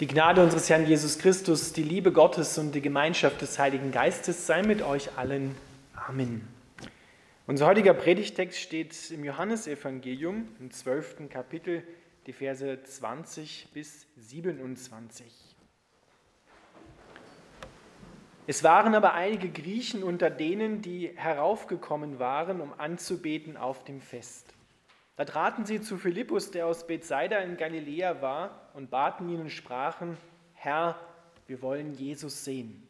Die Gnade unseres Herrn Jesus Christus, die Liebe Gottes und die Gemeinschaft des Heiligen Geistes sei mit euch allen. Amen. Unser heutiger Predigtext steht im Johannesevangelium im 12. Kapitel, die Verse 20 bis 27. Es waren aber einige Griechen unter denen, die heraufgekommen waren, um anzubeten auf dem Fest. Da traten sie zu Philippus, der aus Bethsaida in Galiläa war, und baten ihn und sprachen, Herr, wir wollen Jesus sehen.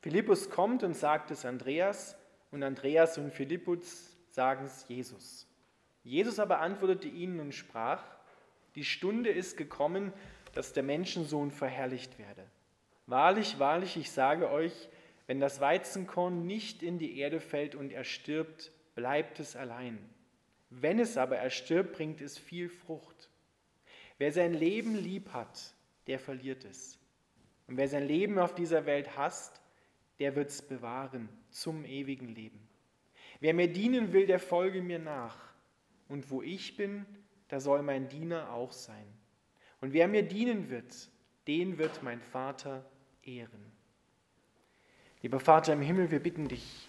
Philippus kommt und sagt es Andreas, und Andreas und Philippus sagen es Jesus. Jesus aber antwortete ihnen und sprach, die Stunde ist gekommen, dass der Menschensohn verherrlicht werde. Wahrlich, wahrlich, ich sage euch, wenn das Weizenkorn nicht in die Erde fällt und er stirbt, bleibt es allein. Wenn es aber erstirbt, bringt es viel Frucht. Wer sein Leben lieb hat, der verliert es. Und wer sein Leben auf dieser Welt hasst, der wird es bewahren zum ewigen Leben. Wer mir dienen will, der folge mir nach. Und wo ich bin, da soll mein Diener auch sein. Und wer mir dienen wird, den wird mein Vater ehren. Lieber Vater im Himmel, wir bitten dich,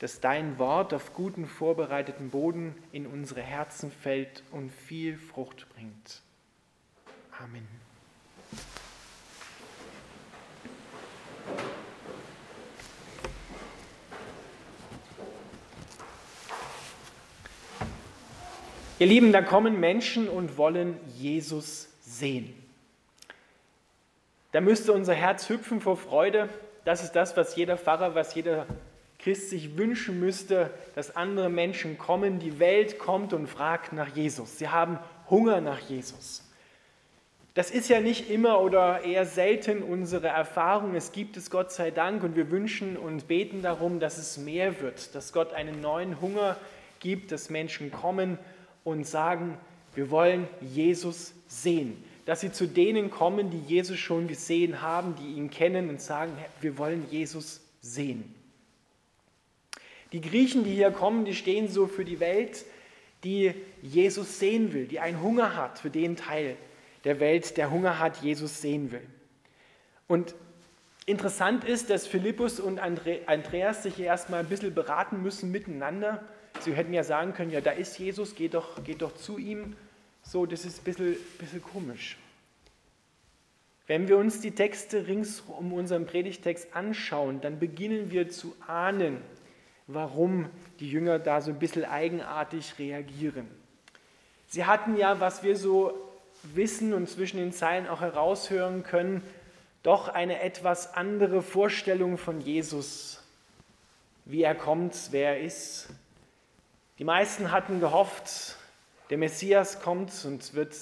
dass dein Wort auf guten, vorbereiteten Boden in unsere Herzen fällt und viel Frucht bringt. Amen. Ihr Lieben, da kommen Menschen und wollen Jesus sehen. Da müsste unser Herz hüpfen vor Freude. Das ist das, was jeder Pfarrer, was jeder Christ sich wünschen müsste, dass andere Menschen kommen, die Welt kommt und fragt nach Jesus. Sie haben Hunger nach Jesus. Das ist ja nicht immer oder eher selten unsere Erfahrung. Es gibt es Gott sei Dank und wir wünschen und beten darum, dass es mehr wird, dass Gott einen neuen Hunger gibt, dass Menschen kommen und sagen, wir wollen Jesus sehen. Dass sie zu denen kommen, die Jesus schon gesehen haben, die ihn kennen und sagen, wir wollen Jesus sehen. Die Griechen, die hier kommen, die stehen so für die Welt, die Jesus sehen will, die einen Hunger hat für den Teil der Welt, der Hunger hat, Jesus sehen will. Und interessant ist, dass Philippus und Andreas sich erstmal ein bisschen beraten müssen miteinander. Sie hätten ja sagen können, ja, da ist Jesus, geht doch, geht doch zu ihm. So, das ist ein bisschen, bisschen komisch. Wenn wir uns die Texte rings um unseren Predigtext anschauen, dann beginnen wir zu ahnen, warum die Jünger da so ein bisschen eigenartig reagieren. Sie hatten ja, was wir so wissen und zwischen den Zeilen auch heraushören können, doch eine etwas andere Vorstellung von Jesus, wie er kommt, wer er ist. Die meisten hatten gehofft, der Messias kommt und wird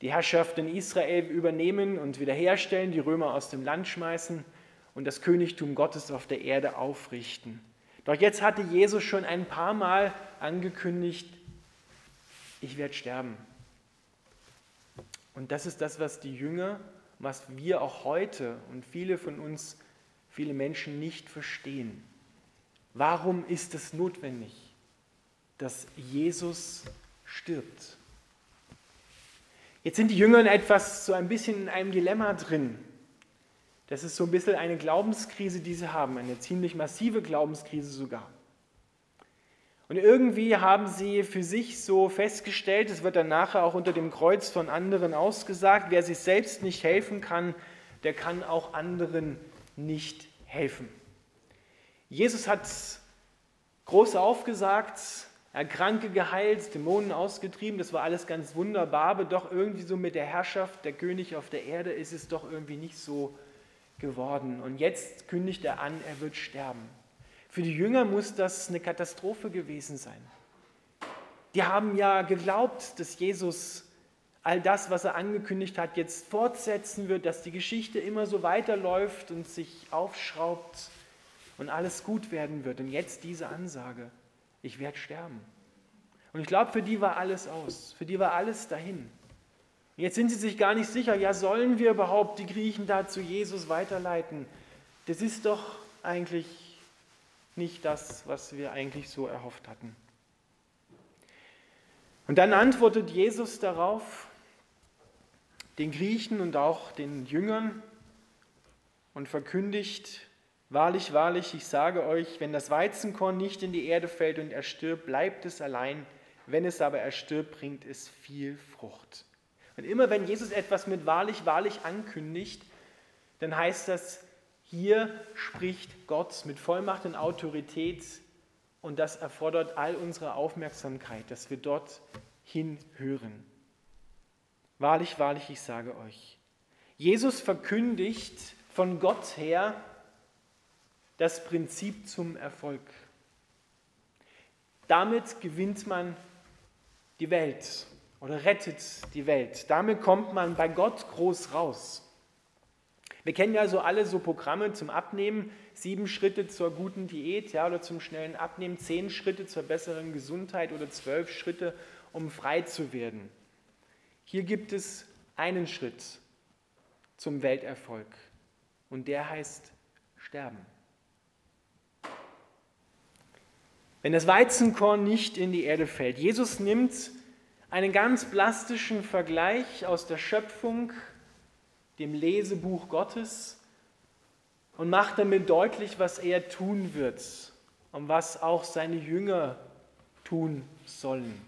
die Herrschaft in Israel übernehmen und wiederherstellen, die Römer aus dem Land schmeißen und das Königtum Gottes auf der Erde aufrichten. Doch jetzt hatte Jesus schon ein paar Mal angekündigt, ich werde sterben. Und das ist das, was die Jünger, was wir auch heute und viele von uns, viele Menschen nicht verstehen. Warum ist es notwendig, dass Jesus stirbt? Jetzt sind die Jünger etwas so ein bisschen in einem Dilemma drin. Das ist so ein bisschen eine Glaubenskrise, die sie haben, eine ziemlich massive Glaubenskrise sogar. Und irgendwie haben sie für sich so festgestellt, es wird dann nachher auch unter dem Kreuz von anderen ausgesagt, wer sich selbst nicht helfen kann, der kann auch anderen nicht helfen. Jesus hat groß aufgesagt, er Kranke geheilt, Dämonen ausgetrieben, das war alles ganz wunderbar, aber doch irgendwie so mit der Herrschaft, der König auf der Erde ist es doch irgendwie nicht so geworden. Und jetzt kündigt er an, er wird sterben. Für die Jünger muss das eine Katastrophe gewesen sein. Die haben ja geglaubt, dass Jesus all das, was er angekündigt hat, jetzt fortsetzen wird, dass die Geschichte immer so weiterläuft und sich aufschraubt und alles gut werden wird. Und jetzt diese Ansage, ich werde sterben. Und ich glaube, für die war alles aus, für die war alles dahin. Jetzt sind sie sich gar nicht sicher, ja, sollen wir überhaupt die Griechen da zu Jesus weiterleiten? Das ist doch eigentlich nicht das, was wir eigentlich so erhofft hatten. Und dann antwortet Jesus darauf, den Griechen und auch den Jüngern und verkündigt, wahrlich, wahrlich, ich sage euch, wenn das Weizenkorn nicht in die Erde fällt und erstirbt, bleibt es allein, wenn es aber erstirbt, bringt es viel Frucht. Und immer wenn Jesus etwas mit wahrlich, wahrlich ankündigt, dann heißt das, hier spricht Gott mit Vollmacht und Autorität und das erfordert all unsere Aufmerksamkeit, dass wir dort hinhören. Wahrlich, wahrlich, ich sage euch. Jesus verkündigt von Gott her das Prinzip zum Erfolg. Damit gewinnt man die Welt oder rettet die Welt. Damit kommt man bei Gott groß raus. Wir kennen ja so alle so Programme zum Abnehmen, sieben Schritte zur guten Diät ja, oder zum schnellen Abnehmen, zehn Schritte zur besseren Gesundheit oder zwölf Schritte, um frei zu werden. Hier gibt es einen Schritt zum Welterfolg und der heißt Sterben. Wenn das Weizenkorn nicht in die Erde fällt, Jesus nimmt einen ganz plastischen Vergleich aus der Schöpfung, dem Lesebuch Gottes und macht damit deutlich, was er tun wird und was auch seine Jünger tun sollen.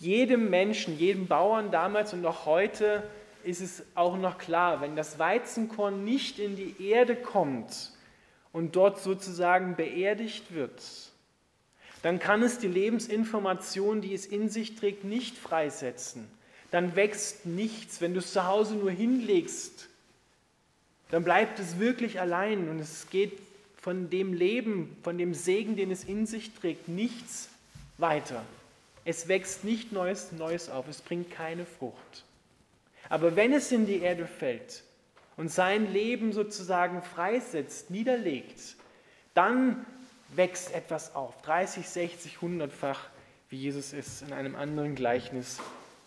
Jedem Menschen, jedem Bauern damals und auch heute ist es auch noch klar, wenn das Weizenkorn nicht in die Erde kommt und dort sozusagen beerdigt wird, dann kann es die Lebensinformation, die es in sich trägt, nicht freisetzen. Dann wächst nichts. Wenn du es zu Hause nur hinlegst, dann bleibt es wirklich allein und es geht von dem Leben, von dem Segen, den es in sich trägt, nichts weiter. Es wächst nicht Neues, Neues auf, es bringt keine Frucht. Aber wenn es in die Erde fällt und sein Leben sozusagen freisetzt, niederlegt, dann wächst etwas auf. 30, 60, 100-fach, wie Jesus es in einem anderen Gleichnis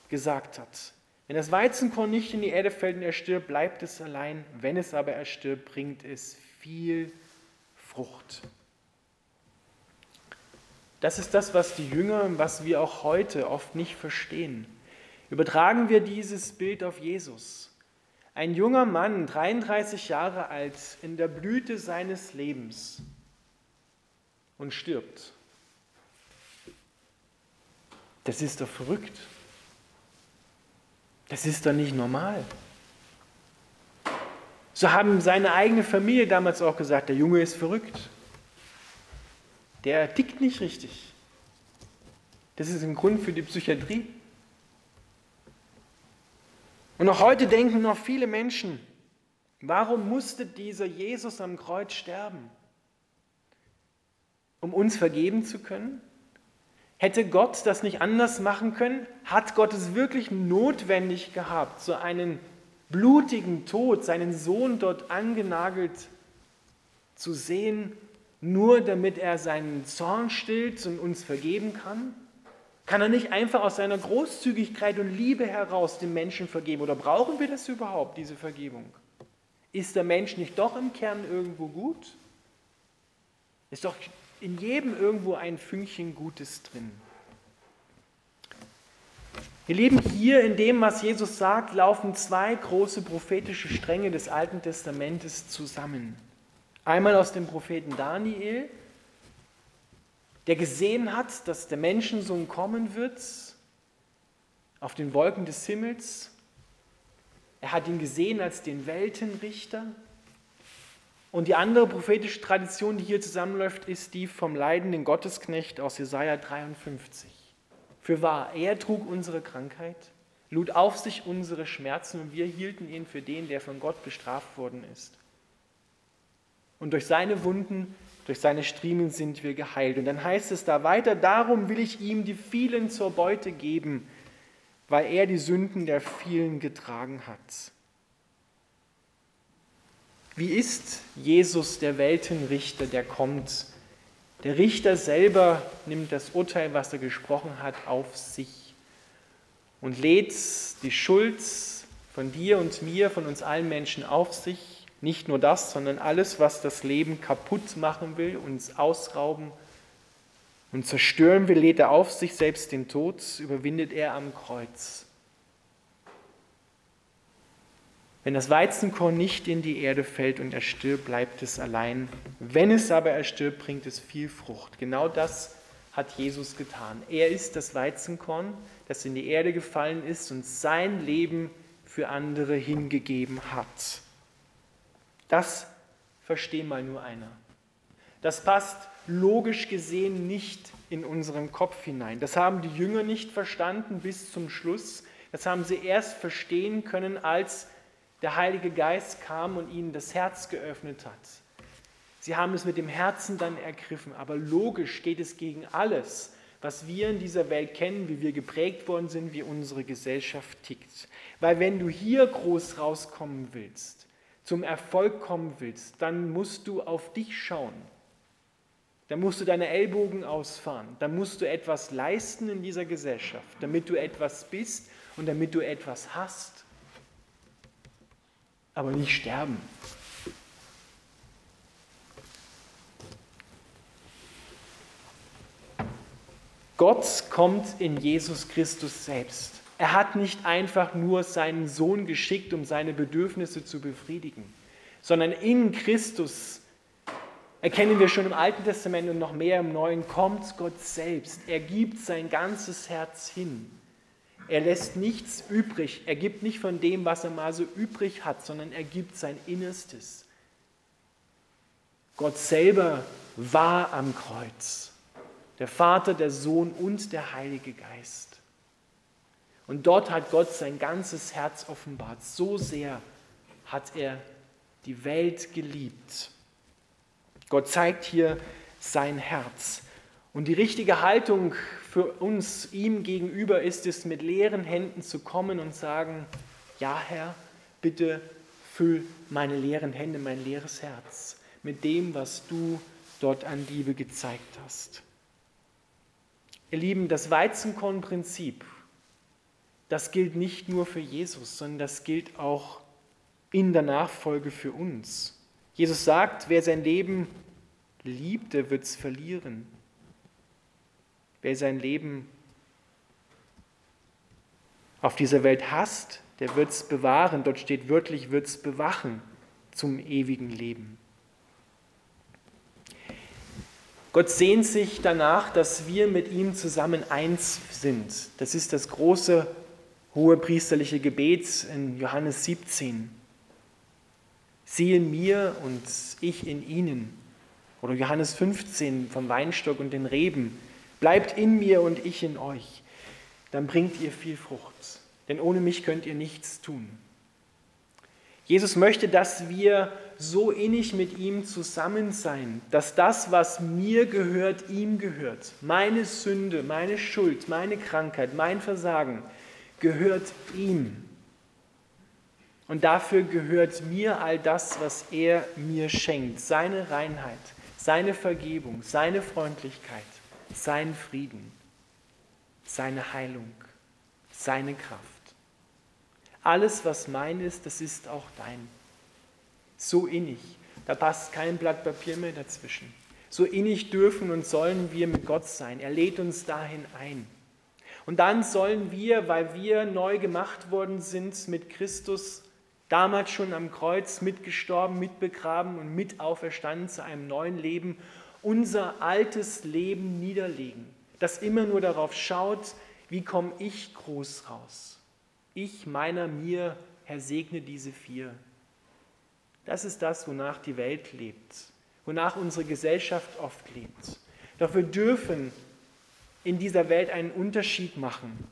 gesagt hat. Wenn das Weizenkorn nicht in die Erde fällt und er stirbt, bleibt es allein. Wenn es aber erstirbt, bringt es viel Frucht. Das ist das, was die Jünger, was wir auch heute oft nicht verstehen. Übertragen wir dieses Bild auf Jesus. Ein junger Mann, 33 Jahre alt, in der Blüte seines Lebens, und stirbt. Das ist doch verrückt. Das ist doch nicht normal. So haben seine eigene Familie damals auch gesagt, der Junge ist verrückt. Der tickt nicht richtig. Das ist ein Grund für die Psychiatrie. Und auch heute denken noch viele Menschen, warum musste dieser Jesus am Kreuz sterben? um uns vergeben zu können? Hätte Gott das nicht anders machen können? Hat Gott es wirklich notwendig gehabt, so einen blutigen Tod, seinen Sohn dort angenagelt zu sehen, nur damit er seinen Zorn stillt und uns vergeben kann? Kann er nicht einfach aus seiner Großzügigkeit und Liebe heraus dem Menschen vergeben? Oder brauchen wir das überhaupt, diese Vergebung? Ist der Mensch nicht doch im Kern irgendwo gut? Ist doch in jedem irgendwo ein Fünkchen Gutes drin. Ihr Lieben, hier in dem, was Jesus sagt, laufen zwei große prophetische Stränge des Alten Testamentes zusammen. Einmal aus dem Propheten Daniel, der gesehen hat, dass der Menschensohn kommen wird auf den Wolken des Himmels. Er hat ihn gesehen als den Weltenrichter. Und die andere prophetische Tradition, die hier zusammenläuft, ist die vom leidenden Gottesknecht aus Jesaja 53. Für wahr, er trug unsere Krankheit, lud auf sich unsere Schmerzen und wir hielten ihn für den, der von Gott bestraft worden ist. Und durch seine Wunden, durch seine Striemen sind wir geheilt. Und dann heißt es da weiter, darum will ich ihm die vielen zur Beute geben, weil er die Sünden der vielen getragen hat. Wie ist Jesus der Weltenrichter, der kommt? Der Richter selber nimmt das Urteil, was er gesprochen hat, auf sich und lädt die Schuld von dir und mir, von uns allen Menschen auf sich. Nicht nur das, sondern alles, was das Leben kaputt machen will, uns ausrauben und zerstören will, lädt er auf sich selbst den Tod, überwindet er am Kreuz. Wenn das Weizenkorn nicht in die Erde fällt und erstirbt, bleibt es allein. Wenn es aber erstirbt, bringt es viel Frucht. Genau das hat Jesus getan. Er ist das Weizenkorn, das in die Erde gefallen ist und sein Leben für andere hingegeben hat. Das versteht mal nur einer. Das passt logisch gesehen nicht in unseren Kopf hinein. Das haben die Jünger nicht verstanden bis zum Schluss. Das haben sie erst verstehen können, als der Heilige Geist kam und ihnen das Herz geöffnet hat. Sie haben es mit dem Herzen dann ergriffen, aber logisch geht es gegen alles, was wir in dieser Welt kennen, wie wir geprägt worden sind, wie unsere Gesellschaft tickt. Weil wenn du hier groß rauskommen willst, zum Erfolg kommen willst, dann musst du auf dich schauen. Dann musst du deine Ellbogen ausfahren. Dann musst du etwas leisten in dieser Gesellschaft, damit du etwas bist und damit du etwas hast aber nicht sterben. Gott kommt in Jesus Christus selbst. Er hat nicht einfach nur seinen Sohn geschickt, um seine Bedürfnisse zu befriedigen, sondern in Christus erkennen wir schon im Alten Testament und noch mehr im Neuen, kommt Gott selbst. Er gibt sein ganzes Herz hin. Er lässt nichts übrig. Er gibt nicht von dem, was er mal so übrig hat, sondern er gibt sein Innerstes. Gott selber war am Kreuz. Der Vater, der Sohn und der Heilige Geist. Und dort hat Gott sein ganzes Herz offenbart. So sehr hat er die Welt geliebt. Gott zeigt hier sein Herz. Und die richtige Haltung für uns ihm gegenüber ist es, mit leeren Händen zu kommen und sagen, ja Herr, bitte füll meine leeren Hände, mein leeres Herz mit dem, was du dort an Liebe gezeigt hast. Ihr Lieben, das Weizenkornprinzip, das gilt nicht nur für Jesus, sondern das gilt auch in der Nachfolge für uns. Jesus sagt, wer sein Leben liebt, der wird es verlieren. Wer sein Leben auf dieser Welt hasst, der wird es bewahren. Dort steht wörtlich, wird es bewachen zum ewigen Leben. Gott sehnt sich danach, dass wir mit ihm zusammen eins sind. Das ist das große hohe priesterliche Gebet in Johannes 17. Siehe mir und ich in ihnen. Oder Johannes 15 vom Weinstock und den Reben. Bleibt in mir und ich in euch, dann bringt ihr viel Frucht, denn ohne mich könnt ihr nichts tun. Jesus möchte, dass wir so innig mit ihm zusammen sein, dass das, was mir gehört, ihm gehört. Meine Sünde, meine Schuld, meine Krankheit, mein Versagen gehört ihm. Und dafür gehört mir all das, was er mir schenkt. Seine Reinheit, seine Vergebung, seine Freundlichkeit sein Frieden, seine Heilung, seine Kraft. Alles, was mein ist, das ist auch dein. So innig, da passt kein Blatt Papier mehr dazwischen. So innig dürfen und sollen wir mit Gott sein. Er lädt uns dahin ein. Und dann sollen wir, weil wir neu gemacht worden sind mit Christus, damals schon am Kreuz mitgestorben, mitbegraben und mit auferstanden zu einem neuen Leben unser altes Leben niederlegen, das immer nur darauf schaut, wie komme ich groß raus. Ich, meiner, mir, Herr, segne diese vier. Das ist das, wonach die Welt lebt, wonach unsere Gesellschaft oft lebt. Doch wir dürfen in dieser Welt einen Unterschied machen,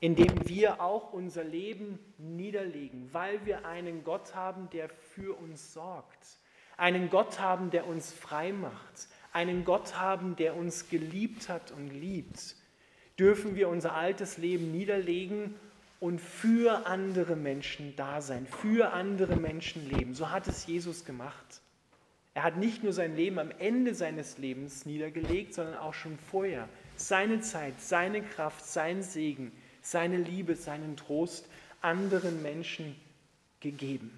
indem wir auch unser Leben niederlegen, weil wir einen Gott haben, der für uns sorgt einen Gott haben, der uns frei macht, einen Gott haben, der uns geliebt hat und liebt, dürfen wir unser altes Leben niederlegen und für andere Menschen da sein, für andere Menschen leben. So hat es Jesus gemacht. Er hat nicht nur sein Leben am Ende seines Lebens niedergelegt, sondern auch schon vorher. Seine Zeit, seine Kraft, sein Segen, seine Liebe, seinen Trost anderen Menschen gegeben.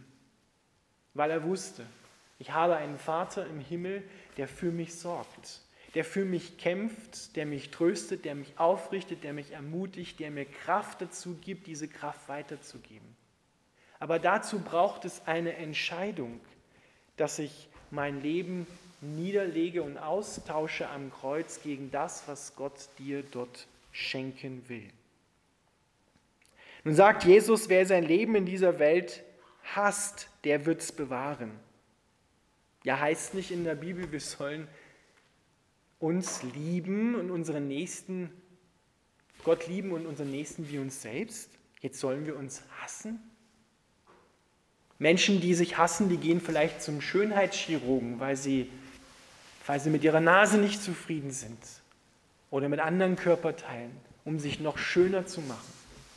Weil er wusste, ich habe einen Vater im Himmel, der für mich sorgt, der für mich kämpft, der mich tröstet, der mich aufrichtet, der mich ermutigt, der mir Kraft dazu gibt, diese Kraft weiterzugeben. Aber dazu braucht es eine Entscheidung, dass ich mein Leben niederlege und austausche am Kreuz gegen das, was Gott dir dort schenken will. Nun sagt Jesus, wer sein Leben in dieser Welt hasst, der wird es bewahren. Ja, heißt nicht in der Bibel, wir sollen uns lieben und unseren Nächsten, Gott lieben und unseren Nächsten wie uns selbst? Jetzt sollen wir uns hassen? Menschen, die sich hassen, die gehen vielleicht zum Schönheitschirurgen, weil sie, weil sie mit ihrer Nase nicht zufrieden sind oder mit anderen Körperteilen, um sich noch schöner zu machen,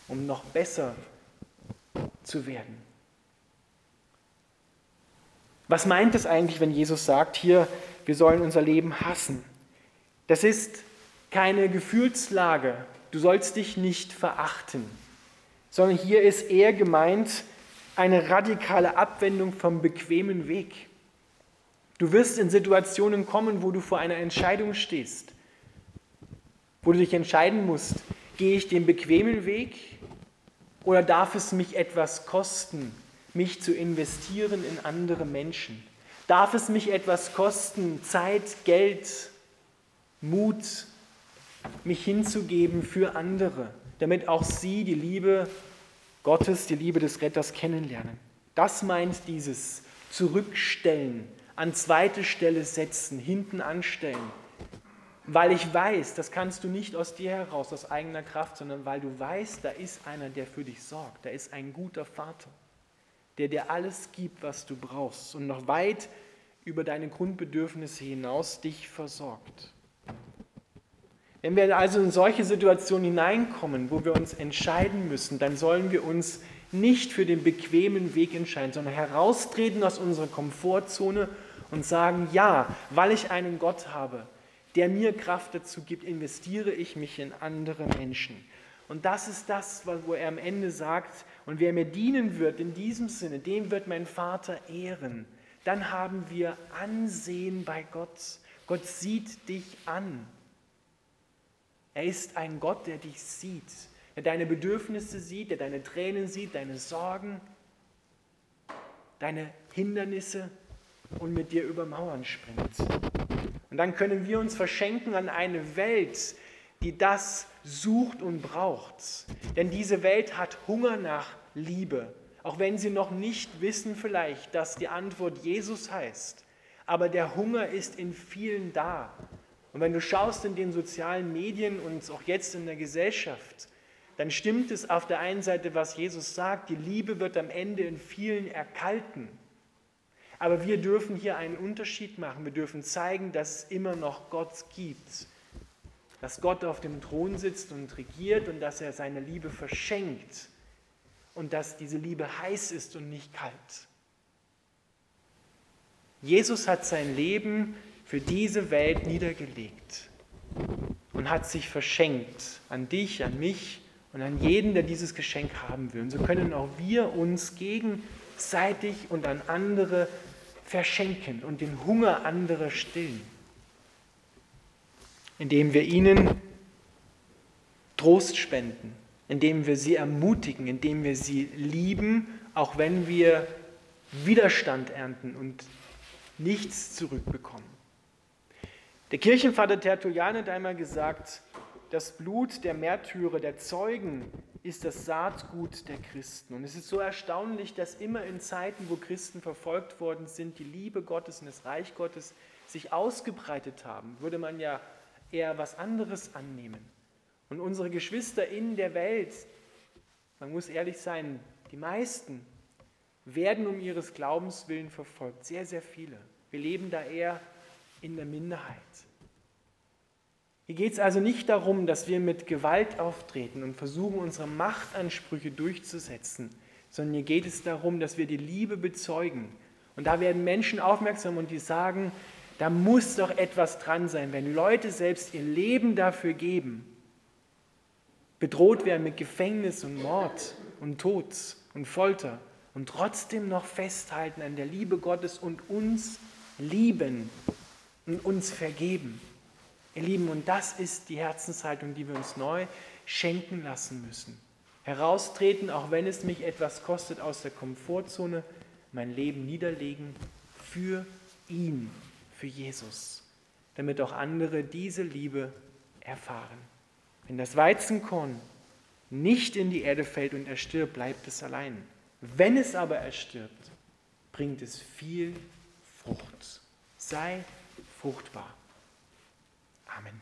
um noch besser zu werden. Was meint es eigentlich, wenn Jesus sagt hier, wir sollen unser Leben hassen? Das ist keine Gefühlslage. Du sollst dich nicht verachten, sondern hier ist eher gemeint eine radikale Abwendung vom bequemen Weg. Du wirst in Situationen kommen, wo du vor einer Entscheidung stehst, wo du dich entscheiden musst, gehe ich den bequemen Weg oder darf es mich etwas kosten, mich zu investieren in andere Menschen? Darf es mich etwas kosten, Zeit, Geld, Mut, mich hinzugeben für andere, damit auch sie die Liebe Gottes, die Liebe des Retters kennenlernen? Das meint dieses Zurückstellen, an zweite Stelle setzen, hinten anstellen. Weil ich weiß, das kannst du nicht aus dir heraus, aus eigener Kraft, sondern weil du weißt, da ist einer, der für dich sorgt. Da ist ein guter Vater der dir alles gibt, was du brauchst und noch weit über deine Grundbedürfnisse hinaus dich versorgt. Wenn wir also in solche Situationen hineinkommen, wo wir uns entscheiden müssen, dann sollen wir uns nicht für den bequemen Weg entscheiden, sondern heraustreten aus unserer Komfortzone und sagen, ja, weil ich einen Gott habe, der mir Kraft dazu gibt, investiere ich mich in andere Menschen. Und das ist das, wo er am Ende sagt, und wer mir dienen wird in diesem Sinne, dem wird mein Vater ehren. Dann haben wir Ansehen bei Gott. Gott sieht dich an. Er ist ein Gott, der dich sieht, der deine Bedürfnisse sieht, der deine Tränen sieht, deine Sorgen, deine Hindernisse und mit dir über Mauern springt. Und dann können wir uns verschenken an eine Welt, die das sucht und braucht. Denn diese Welt hat Hunger nach Liebe, auch wenn sie noch nicht wissen vielleicht, dass die Antwort Jesus heißt. Aber der Hunger ist in vielen da. Und wenn du schaust in den sozialen Medien und auch jetzt in der Gesellschaft, dann stimmt es auf der einen Seite, was Jesus sagt, die Liebe wird am Ende in vielen erkalten. Aber wir dürfen hier einen Unterschied machen. Wir dürfen zeigen, dass es immer noch Gott gibt, dass Gott auf dem Thron sitzt und regiert und dass er seine Liebe verschenkt und dass diese Liebe heiß ist und nicht kalt. Jesus hat sein Leben für diese Welt niedergelegt und hat sich verschenkt an dich, an mich und an jeden, der dieses Geschenk haben will. Und so können auch wir uns gegenseitig und an andere verschenken und den Hunger anderer stillen indem wir ihnen Trost spenden, indem wir sie ermutigen, indem wir sie lieben, auch wenn wir Widerstand ernten und nichts zurückbekommen. Der Kirchenvater Tertullian hat einmal gesagt, das Blut der Märtyrer, der Zeugen, ist das Saatgut der Christen. Und es ist so erstaunlich, dass immer in Zeiten, wo Christen verfolgt worden sind, die Liebe Gottes und das Reich Gottes sich ausgebreitet haben. Würde man ja eher was anderes annehmen. Und unsere Geschwister in der Welt, man muss ehrlich sein, die meisten werden um ihres Glaubens willen verfolgt, sehr, sehr viele. Wir leben da eher in der Minderheit. Hier geht es also nicht darum, dass wir mit Gewalt auftreten und versuchen, unsere Machtansprüche durchzusetzen, sondern hier geht es darum, dass wir die Liebe bezeugen. Und da werden Menschen aufmerksam und die sagen, da muss doch etwas dran sein, wenn Leute selbst ihr Leben dafür geben, bedroht werden mit Gefängnis und Mord und Tod und Folter und trotzdem noch festhalten an der Liebe Gottes und uns lieben und uns vergeben. Ihr Lieben, und das ist die Herzenshaltung, die wir uns neu schenken lassen müssen. Heraustreten, auch wenn es mich etwas kostet, aus der Komfortzone, mein Leben niederlegen für ihn, für Jesus, damit auch andere diese Liebe erfahren. Wenn das Weizenkorn nicht in die Erde fällt und erstirbt, bleibt es allein. Wenn es aber erstirbt, bringt es viel Frucht. Sei fruchtbar. Amen.